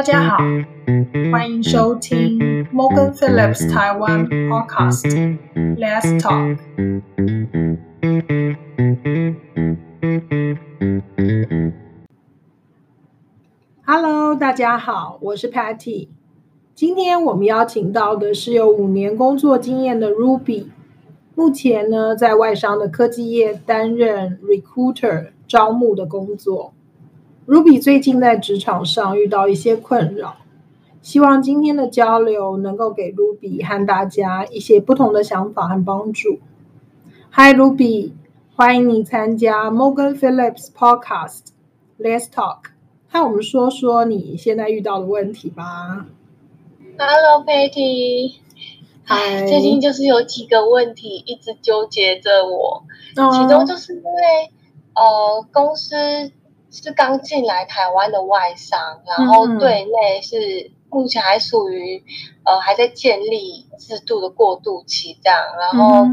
大家好，欢迎收听 Morgan Phillips 台湾 Podcast Let's Talk。Hello，大家好，我是 Patty。今天我们邀请到的是有五年工作经验的 Ruby，目前呢在外商的科技业担任 Recruiter 招募的工作。Ruby 最近在职场上遇到一些困扰，希望今天的交流能够给 Ruby 和大家一些不同的想法和帮助。Hi Ruby，欢迎你参加 Morgan Phillips Podcast Let's Talk，和我们说说你现在遇到的问题吧。Hello Patty，嗨，最近就是有几个问题一直纠结着我，其中就是因为呃公司。是刚进来台湾的外商，然后对内是目前还属于呃还在建立制度的过渡期这样，然后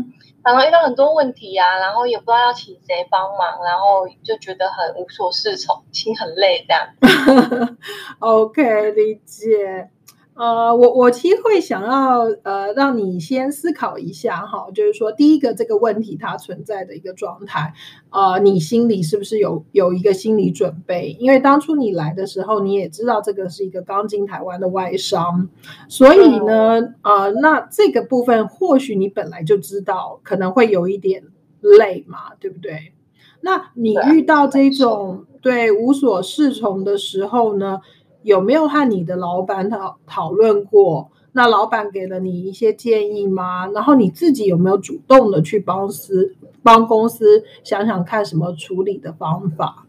然后遇到很多问题啊，然后也不知道要请谁帮忙，然后就觉得很无所适从，心很累这样。OK，理解。呃，我我其实会想要呃，让你先思考一下哈，就是说第一个这个问题它存在的一个状态，呃，你心里是不是有有一个心理准备？因为当初你来的时候，你也知道这个是一个刚进台湾的外商，所以呢，呃，那这个部分或许你本来就知道可能会有一点累嘛，对不对？那你遇到这种对无所适从的时候呢？有没有和你的老板讨讨论过？那老板给了你一些建议吗？然后你自己有没有主动的去帮司帮公司想想看什么处理的方法？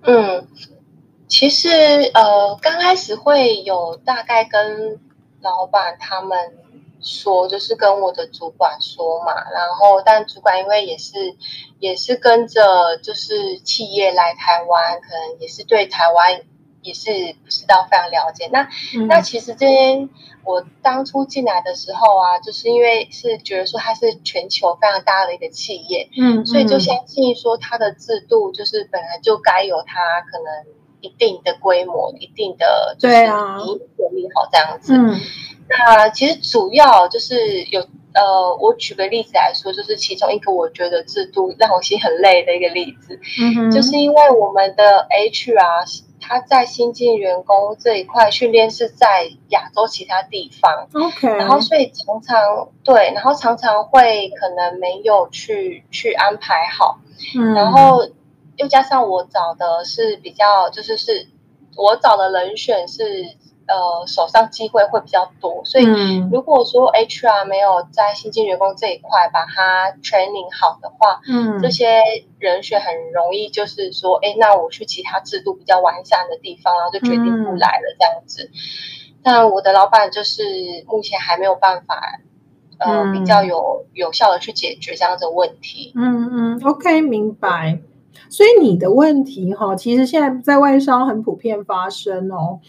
嗯，其实呃，刚开始会有大概跟老板他们说，就是跟我的主管说嘛。然后，但主管因为也是也是跟着就是企业来台湾，可能也是对台湾。也是不知道非常了解。那那其实这边我当初进来的时候啊，就是因为是觉得说它是全球非常大的一个企业，嗯，所以就相信说它的制度就是本来就该有它可能一定的规模、一定的对啊，已建立好这样子。嗯，那其实主要就是有呃，我举个例子来说，就是其中一个我觉得制度让我心很累的一个例子，嗯就是因为我们的 HR。他在新进员工这一块训练是在亚洲其他地方，OK，然后所以常常对，然后常常会可能没有去去安排好，嗯，然后又加上我找的是比较就是是我找的人选是。呃，手上机会会比较多，所以如果说 HR 没有在新进员工这一块把它 training 好的话，嗯，这些人选很容易就是说，哎，那我去其他制度比较完善的地方，然后就决定不来了这样子。但我的老板就是目前还没有办法，呃，比较有有效的去解决这样的问题。嗯嗯，OK，明白。所以你的问题哈，其实现在在外商很普遍发生哦。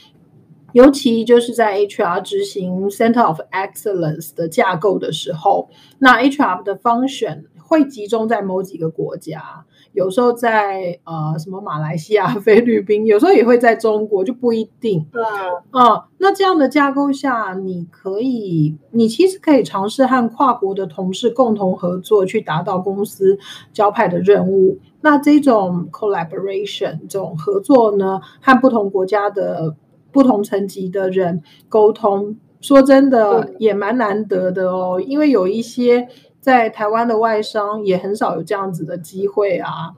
尤其就是在 HR 执行 Center of Excellence 的架构的时候，那 HR 的 function 会集中在某几个国家，有时候在呃什么马来西亚、菲律宾，有时候也会在中国，就不一定。嗯，那这样的架构下，你可以，你其实可以尝试和跨国的同事共同合作，去达到公司交派的任务。那这种 collaboration 这种合作呢，和不同国家的。不同层级的人沟通，说真的也蛮难得的哦。因为有一些在台湾的外商也很少有这样子的机会啊。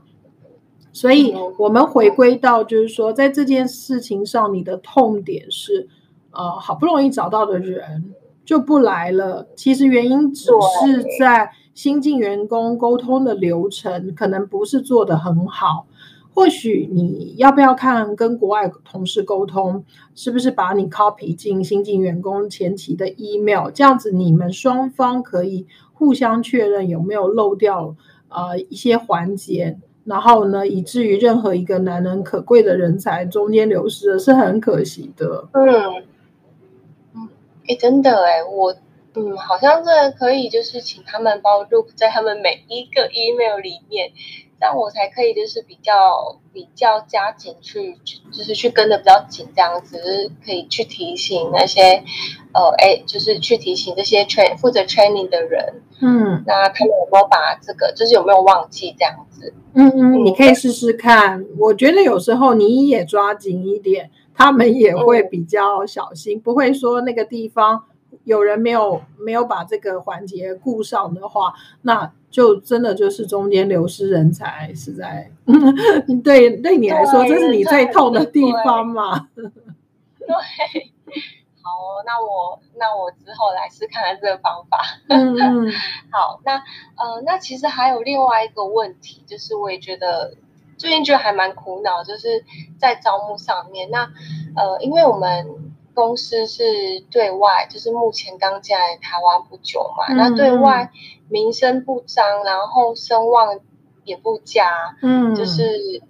所以，我们回归到就是说，在这件事情上，你的痛点是，呃，好不容易找到的人就不来了。其实原因只是在新进员工沟通的流程可能不是做得很好。或许你要不要看跟国外同事沟通，是不是把你 copy 进新进员工前期的 email，这样子你们双方可以互相确认有没有漏掉呃一些环节，然后呢，以至于任何一个难能可贵的人才中间流失了，是很可惜的。嗯嗯，哎，真的哎，我嗯，好像这可以就是请他们包入在他们每一个 email 里面。这样我才可以就是比较比较加紧去，就是去跟的比较紧，这样子是可以去提醒那些呃哎，就是去提醒这些 train 负责 training 的人，嗯，那他们有没有把这个就是有没有忘记这样子？嗯嗯，你可以试试看。我觉得有时候你也抓紧一点，他们也会比较小心，不会说那个地方。有人没有没有把这个环节顾上的话，那就真的就是中间流失人才，实在 对对你来说，这是你最痛的地方嘛？对，好，那我那我之后来试看看这个方法。嗯嗯，好，那呃，那其实还有另外一个问题，就是我也觉得最近觉得还蛮苦恼，就是在招募上面，那呃，因为我们。公司是对外，就是目前刚进来台湾不久嘛，那对外名声不彰，然后声望也不佳，嗯，就是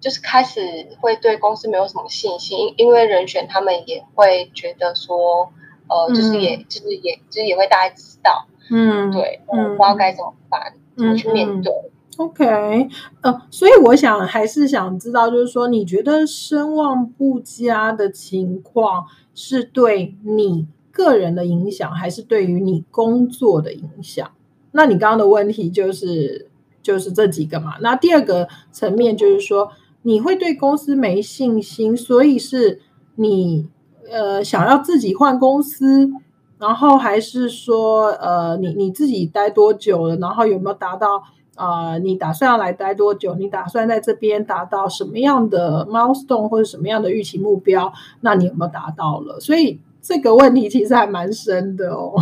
就是开始会对公司没有什么信心，因为人选他们也会觉得说，呃，就是也就是也就是也会大家知道，嗯，对，嗯，不知道该怎么办，怎么去面对。OK，呃，所以我想还是想知道，就是说，你觉得声望不佳的情况是对你个人的影响，还是对于你工作的影响？那你刚刚的问题就是就是这几个嘛？那第二个层面就是说，你会对公司没信心，所以是你呃想要自己换公司，然后还是说呃你你自己待多久了，然后有没有达到？啊，你打算要来待多久？你打算在这边达到什么样的 milestone 或者什么样的预期目标？那你有没有达到了？所以这个问题其实还蛮深的哦。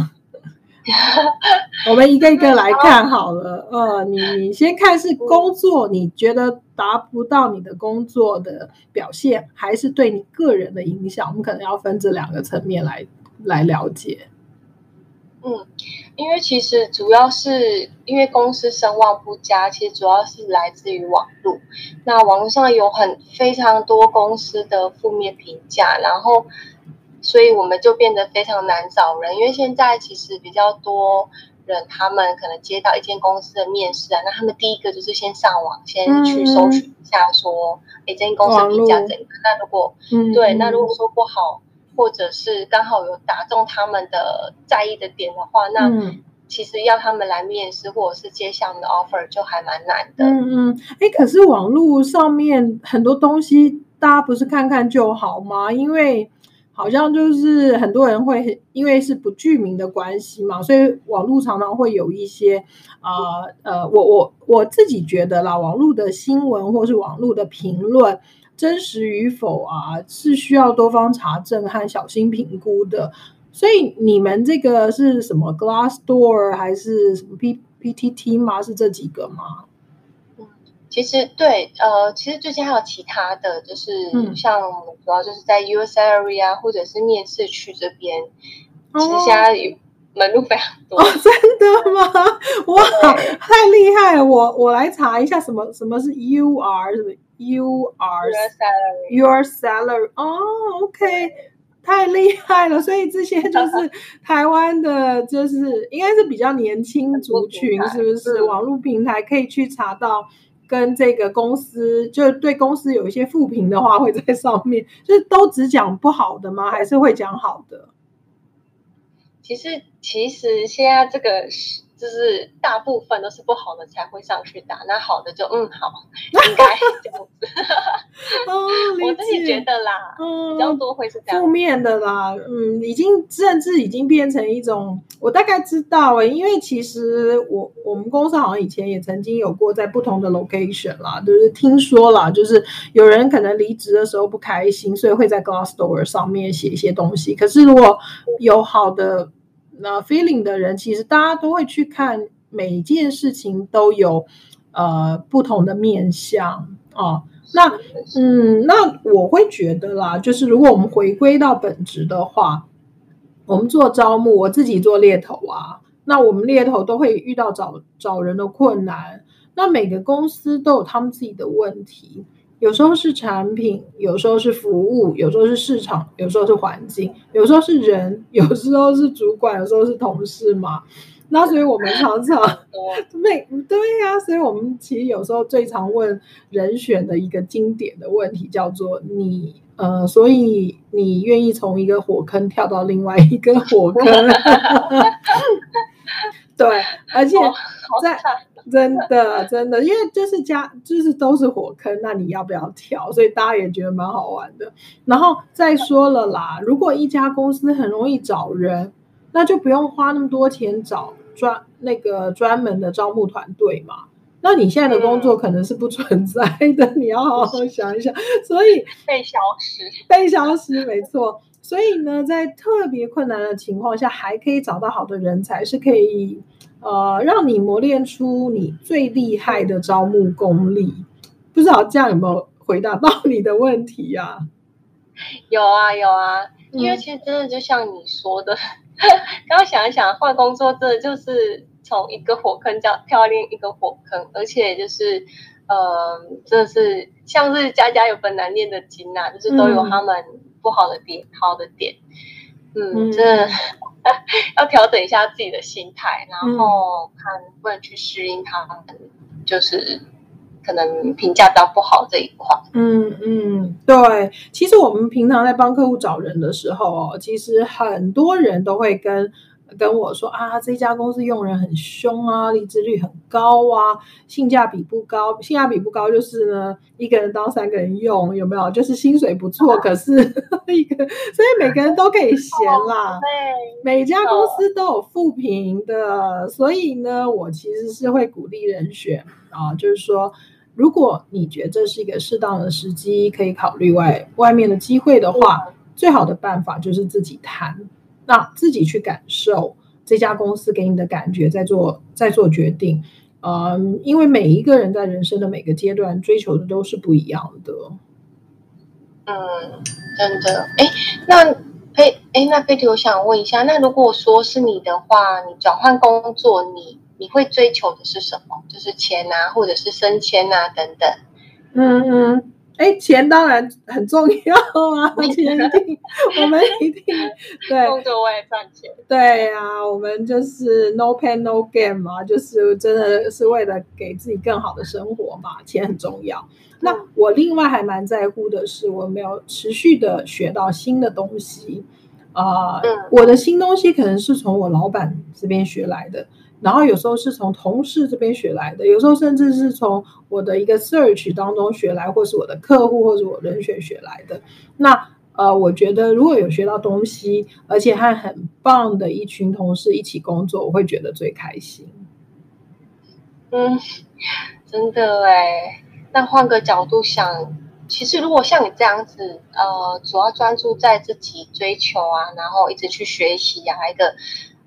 我们一个一个来看好了。呃，你你先看是工作，你觉得达不到你的工作的表现，还是对你个人的影响？我们可能要分这两个层面来来了解。嗯，因为其实主要是因为公司声望不佳，其实主要是来自于网络。那网络上有很非常多公司的负面评价，然后所以我们就变得非常难找人。因为现在其实比较多人，他们可能接到一间公司的面试啊，那他们第一个就是先上网，先去搜寻一下，说哎，这间公司评价怎样？那如果对，那如果说不好。或者是刚好有打中他们的在意的点的话，那其实要他们来面试或者是接下的 offer 就还蛮难的。嗯嗯，哎，可是网络上面很多东西，大家不是看看就好吗？因为好像就是很多人会因为是不具名的关系嘛，所以网络常常会有一些啊呃，我我我自己觉得啦，网络的新闻或是网络的评论。真实与否啊，是需要多方查证和小心评估的。所以你们这个是什么 Glassdoor 还是什么 P P T T 吗？是这几个吗？嗯，其实对，呃，其实最近还有其他的就是像主要就是在 US area 或者是面试区这边，其实现在门路非常多。真的吗？哇，太厉害了！我我来查一下什么什么是 U R？You are your salary 哦，OK，太厉害了！所以这些就是 台湾的，就是应该是比较年轻族群，是不是？网络平台可以去查到跟这个公司，就对公司有一些负评的话会在上面，就是都只讲不好的吗？还是会讲好的？其实，其实现在这个是。就是大部分都是不好的才会上去打，那好的就嗯好，应该这样子。我自己觉得啦，嗯，比较多会是这样。负面的啦，嗯，已经甚至已经变成一种，我大概知道诶，因为其实我我们公司好像以前也曾经有过在不同的 location 啦，就是听说啦，就是有人可能离职的时候不开心，所以会在 Glassdoor 上面写一些东西。可是如果有好的。那 feeling 的人，其实大家都会去看每件事情都有呃不同的面相哦。那嗯，那我会觉得啦，就是如果我们回归到本质的话，我们做招募，我自己做猎头啊，那我们猎头都会遇到找找人的困难。那每个公司都有他们自己的问题。有时候是产品，有时候是服务，有时候是市场，有时候是环境，有时候是人，有时候是主管，有时候是同事嘛。那所以我们常常 每对呀，所以我们其实有时候最常问人选的一个经典的问题叫做你呃，所以你愿意从一个火坑跳到另外一个火坑？对，而且在。真的，真的，因为就是家，就是都是火坑，那你要不要跳？所以大家也觉得蛮好玩的。然后再说了啦，如果一家公司很容易找人，那就不用花那么多钱找专那个专门的招募团队嘛。那你现在的工作可能是不存在的，你要好好想一想。所以被消失，被消失，没错。所以呢，在特别困难的情况下，还可以找到好的人才，是可以。呃，让你磨练出你最厉害的招募功力，不知道这样有没有回答到 你的问题呀？有啊，有啊，因为其实真的就像你说的，刚刚想一想，换工作真的就是从一个火坑叫跳另一个火坑，而且就是，呃，真的是像是家家有本难念的经呐，就是都有他们不好的点，好的点，嗯，这。要调整一下自己的心态，然后看不能去适应他们，就是可能评价到不好这一块。嗯嗯，对。其实我们平常在帮客户找人的时候哦，其实很多人都会跟。跟我说啊，这家公司用人很凶啊，离职率很高啊，性价比不高。性价比不高就是呢，一个人当三个人用，有没有？就是薪水不错，可是 一个，所以每个人都可以闲啦。对，每家公司都有负评的，所以呢，我其实是会鼓励人选啊，就是说，如果你觉得这是一个适当的时机，可以考虑外外面的机会的话，最好的办法就是自己谈。那自己去感受这家公司给你的感觉，再做再做决定。嗯，因为每一个人在人生的每个阶段追求的都是不一样的。嗯，真的。哎，那佩哎，那佩蒂，我想问一下，那如果说是你的话，你转换工作，你你会追求的是什么？就是钱啊，或者是升迁啊，等等。嗯嗯。哎，钱当然很重要啊！钱一定，我们一定对工作为了赚钱。对啊，我们就是 no pain no gain 嘛，就是真的是为了给自己更好的生活嘛，钱很重要。那我另外还蛮在乎的是，我没有持续的学到新的东西啊。我的新东西可能是从我老板这边学来的。然后有时候是从同事这边学来的，有时候甚至是从我的一个 search 当中学来，或是我的客户或者我人选学来的。那呃，我觉得如果有学到东西，而且和很棒的一群同事一起工作，我会觉得最开心。嗯，真的哎。那换个角度想，其实如果像你这样子，呃，主要专注在自己追求啊，然后一直去学习啊，一个。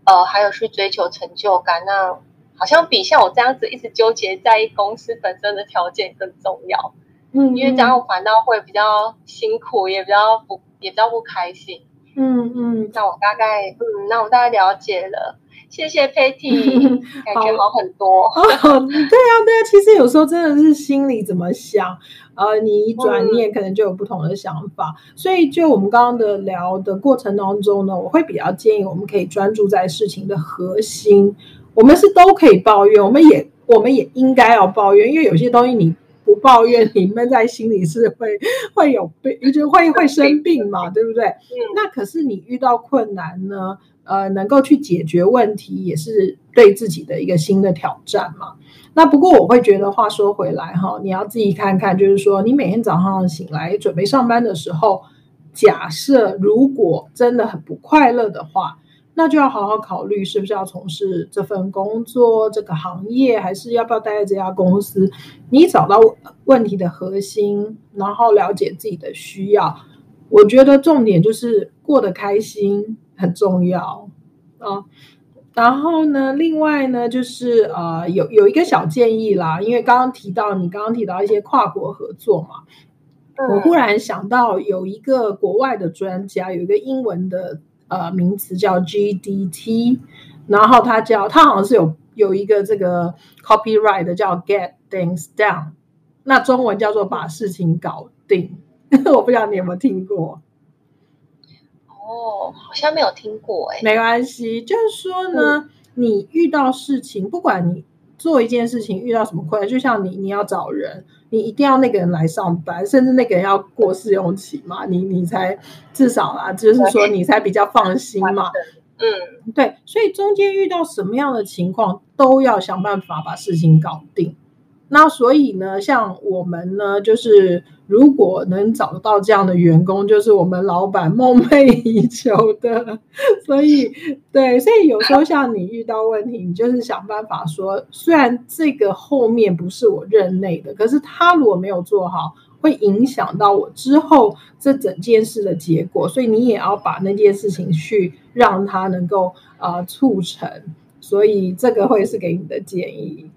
呃，还有去追求成就感，那好像比像我这样子一直纠结在公司本身的条件更重要。嗯，因为这样反倒会比较辛苦，也比较不也比较不开心。嗯嗯，那我大概嗯，那我大概了解了。谢谢 Patty，感觉好很多。对啊，对啊，其实有时候真的是心里怎么想，呃，你一转念可能就有不同的想法。所以就我们刚刚的聊的过程当中呢，我会比较建议我们可以专注在事情的核心。我们是都可以抱怨，我们也我们也应该要抱怨，因为有些东西你不抱怨，你闷在心里是会 会有病，就会会生病嘛，对不对？嗯。那可是你遇到困难呢？呃，能够去解决问题，也是对自己的一个新的挑战嘛。那不过我会觉得，话说回来哈，你要自己看看，就是说，你每天早上醒来准备上班的时候，假设如果真的很不快乐的话，那就要好好考虑，是不是要从事这份工作、这个行业，还是要不要待在这家公司？你找到问题的核心，然后了解自己的需要，我觉得重点就是过得开心。很重要啊，然后呢，另外呢，就是呃，有有一个小建议啦，因为刚刚提到你刚刚提到一些跨国合作嘛，我忽然想到有一个国外的专家，有一个英文的呃名词叫 GDT，然后它叫它好像是有有一个这个 copyright 叫 Get Things Done，那中文叫做把事情搞定，我不知道你有没有听过。哦，好像没有听过哎。没关系，就是说呢，你遇到事情，不管你做一件事情遇到什么困难，就像你你要找人，你一定要那个人来上班，甚至那个人要过试用期嘛，你你才至少啊，就是说你才比较放心嘛。嗯，对，所以中间遇到什么样的情况，都要想办法把事情搞定。那所以呢，像我们呢，就是如果能找到这样的员工，就是我们老板梦寐以求的。所以，对，所以有时候像你遇到问题，你就是想办法说，虽然这个后面不是我任内的，可是他如果没有做好，会影响到我之后这整件事的结果，所以你也要把那件事情去让他能够呃促成。所以这个会是给你的建议。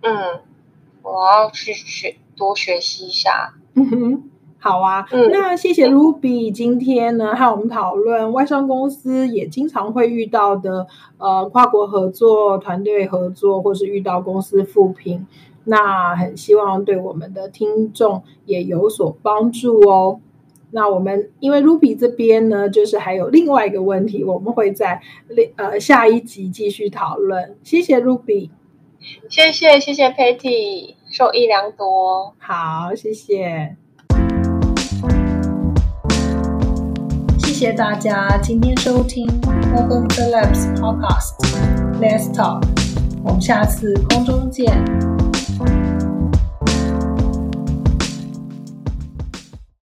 嗯。我要去学多学习一下。嗯哼，好啊。那谢谢 Ruby 今天呢和我们讨论外商公司也经常会遇到的呃跨国合作、团队合作，或是遇到公司复评。那很希望对我们的听众也有所帮助哦。那我们因为 Ruby 这边呢，就是还有另外一个问题，我们会在另呃下一集继续讨论。谢谢 Ruby。谢谢谢谢 Patty，受益良多。好，谢谢，谢谢大家今天收听 Morgan Phillips Podcast Let's Talk，我们下次空中见。